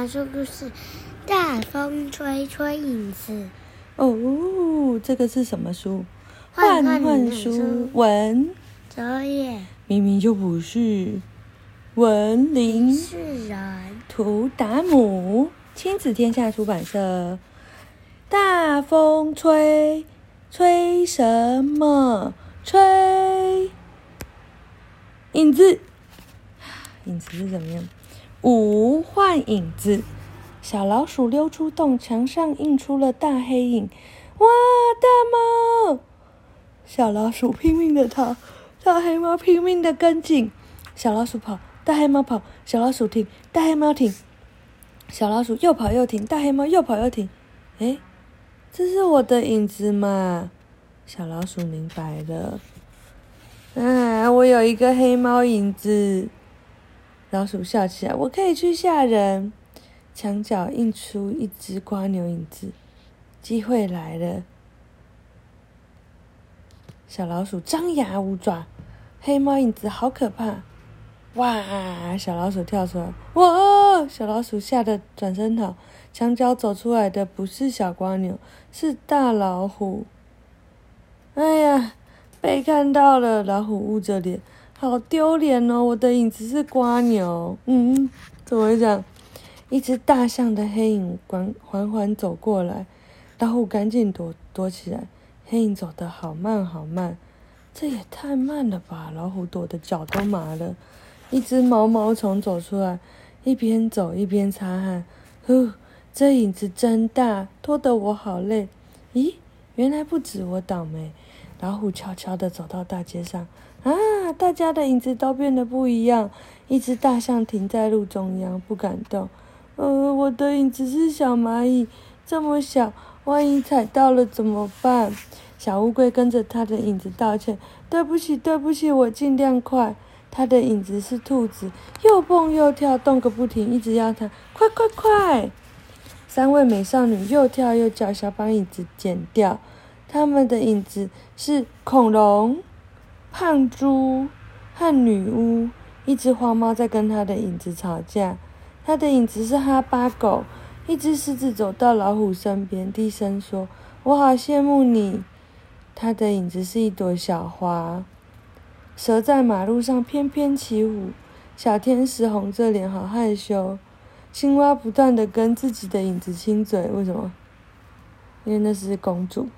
要说故事。大风吹吹影子。哦，这个是什么书？幻幻书。文。左眼。明明就不是。文林。是人。图达姆。亲子天下出版社。大风吹，吹什么？吹。影子。影子是怎么样？五换影子。小老鼠溜出洞，墙上映出了大黑影。哇，大猫！小老鼠拼命的逃，大黑猫拼命的跟紧。小老鼠跑，大黑猫跑。小老鼠停，大黑猫停。小老鼠又跑又停，大黑猫又跑又停。诶，这是我的影子嘛？小老鼠明白了。啊，我有一个黑猫影子。老鼠笑起来，我可以去吓人。墙角映出一只瓜牛影子，机会来了！小老鼠张牙舞爪，黑猫影子好可怕！哇！小老鼠跳出来，哇！小老鼠吓得转身逃。墙角走出来的不是小瓜牛，是大老虎。哎呀，被看到了！老虎捂着脸，好丢脸哦！我的影子是瓜牛。嗯，怎么会这样？一只大象的黑影缓缓缓走过来，老虎赶紧躲躲起来。黑影走得好慢好慢，这也太慢了吧！老虎躲得脚都麻了。一只毛毛虫走出来，一边走一边擦汗。呼，这影子真大，拖得我好累。咦，原来不止我倒霉。老虎悄悄地走到大街上，啊，大家的影子都变得不一样。一只大象停在路中央，不敢动。呃，我的影子是小蚂蚁，这么小，万一踩到了怎么办？小乌龟跟着它的影子道歉：“对不起，对不起，我尽量快。”它的影子是兔子，又蹦又跳，动个不停，一直要它快快快！三位美少女又跳又叫，想把影子剪掉。她们的影子是恐龙、胖猪和女巫。一只花猫在跟它的影子吵架。它的影子是哈巴狗，一只狮子走到老虎身边，低声说：“我好羡慕你。”他的影子是一朵小花。蛇在马路上翩翩起舞，小天使红着脸，好害羞。青蛙不断地跟自己的影子亲嘴，为什么？因为那是公主。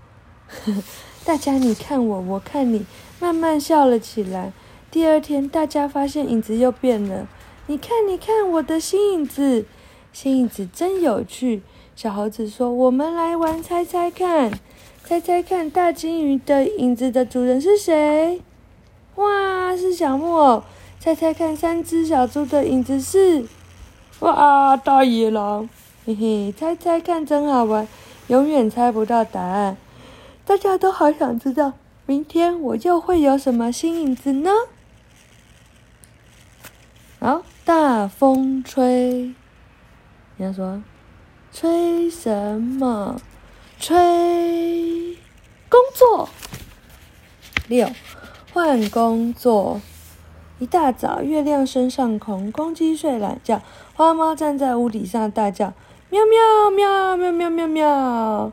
大家你看我，我看你，慢慢笑了起来。第二天，大家发现影子又变了。你看，你看我的新影子，新影子真有趣。小猴子说：“我们来玩猜猜看，猜猜看，大鲸鱼的影子的主人是谁？”哇，是小木偶。猜猜看，三只小猪的影子是？哇，大野狼。嘿嘿，猜猜看，真好玩，永远猜不到答案。大家都好想知道，明天我又会有什么新影子呢？好。大风吹，人家说，吹什么？吹工作。六，换工作。一大早，月亮升上空，公鸡睡懒觉，花猫站在屋顶上大叫：喵喵喵喵喵喵喵，喵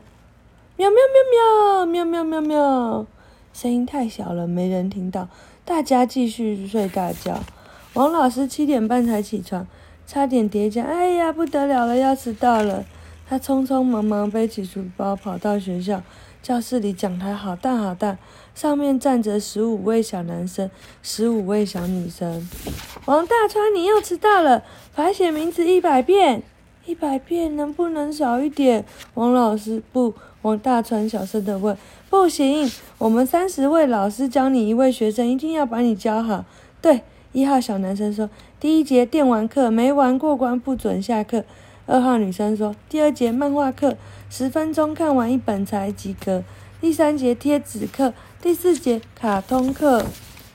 喵喵喵喵喵喵喵喵。声音太小了，没人听到。大家继续睡大觉。王老师七点半才起床，差点跌跤。哎呀，不得了了，要迟到了！他匆匆忙忙背起书包跑到学校。教室里讲台好大好大，上面站着十五位小男生，十五位小女生。王大川，你又迟到了，罚写名字一百遍，一百遍能不能少一点？王老师不，王大川小声地问。不行，我们三十位老师教你一位学生，一定要把你教好。对。一号小男生说：“第一节电玩课没玩过关不准下课。”二号女生说：“第二节漫画课十分钟看完一本才及格。”第三节贴纸课，第四节卡通课。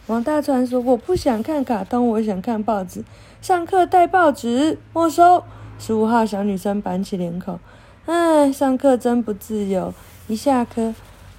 王大川说：“我不想看卡通，我想看报纸。上课带报纸，没收。”十五号小女生板起脸孔：“唉，上课真不自由。”一下课，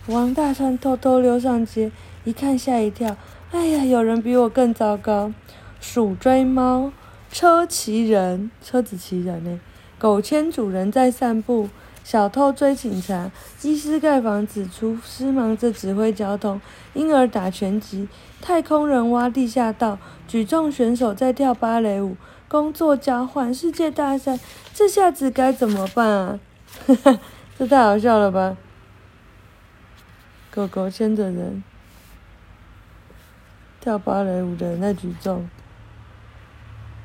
王大川偷偷溜上街，一看吓一跳。哎呀，有人比我更糟糕！鼠追猫，车骑人，车子骑人呢？狗牵主人在散步，小偷追警察，医师盖房子，厨师忙着指挥交通，婴儿打拳击，太空人挖地下道，举重选手在跳芭蕾舞，工作交换，世界大赛，这下子该怎么办啊？这太好笑了吧！狗狗牵着人，跳芭蕾舞的那举重，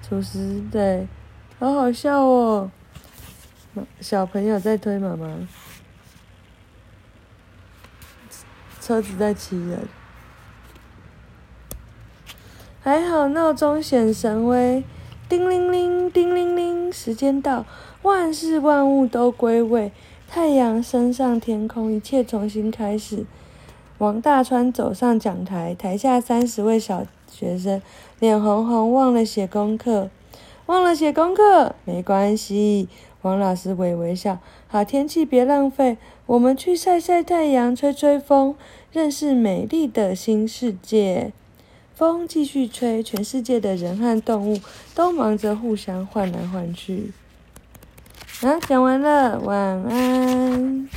厨师在，好好笑哦。小朋友在推妈妈，车子在骑人，还好闹钟显神威，叮铃铃，叮铃铃，时间到，万事万物都归位，太阳升上天空，一切重新开始。王大川走上讲台，台下三十位小学生脸红红，忘了写功课，忘了写功课，没关系。王老师微微笑，好天气别浪费，我们去晒晒太阳，吹吹风，认识美丽的新世界。风继续吹，全世界的人和动物都忙着互相换来换去。啊，讲完了，晚安。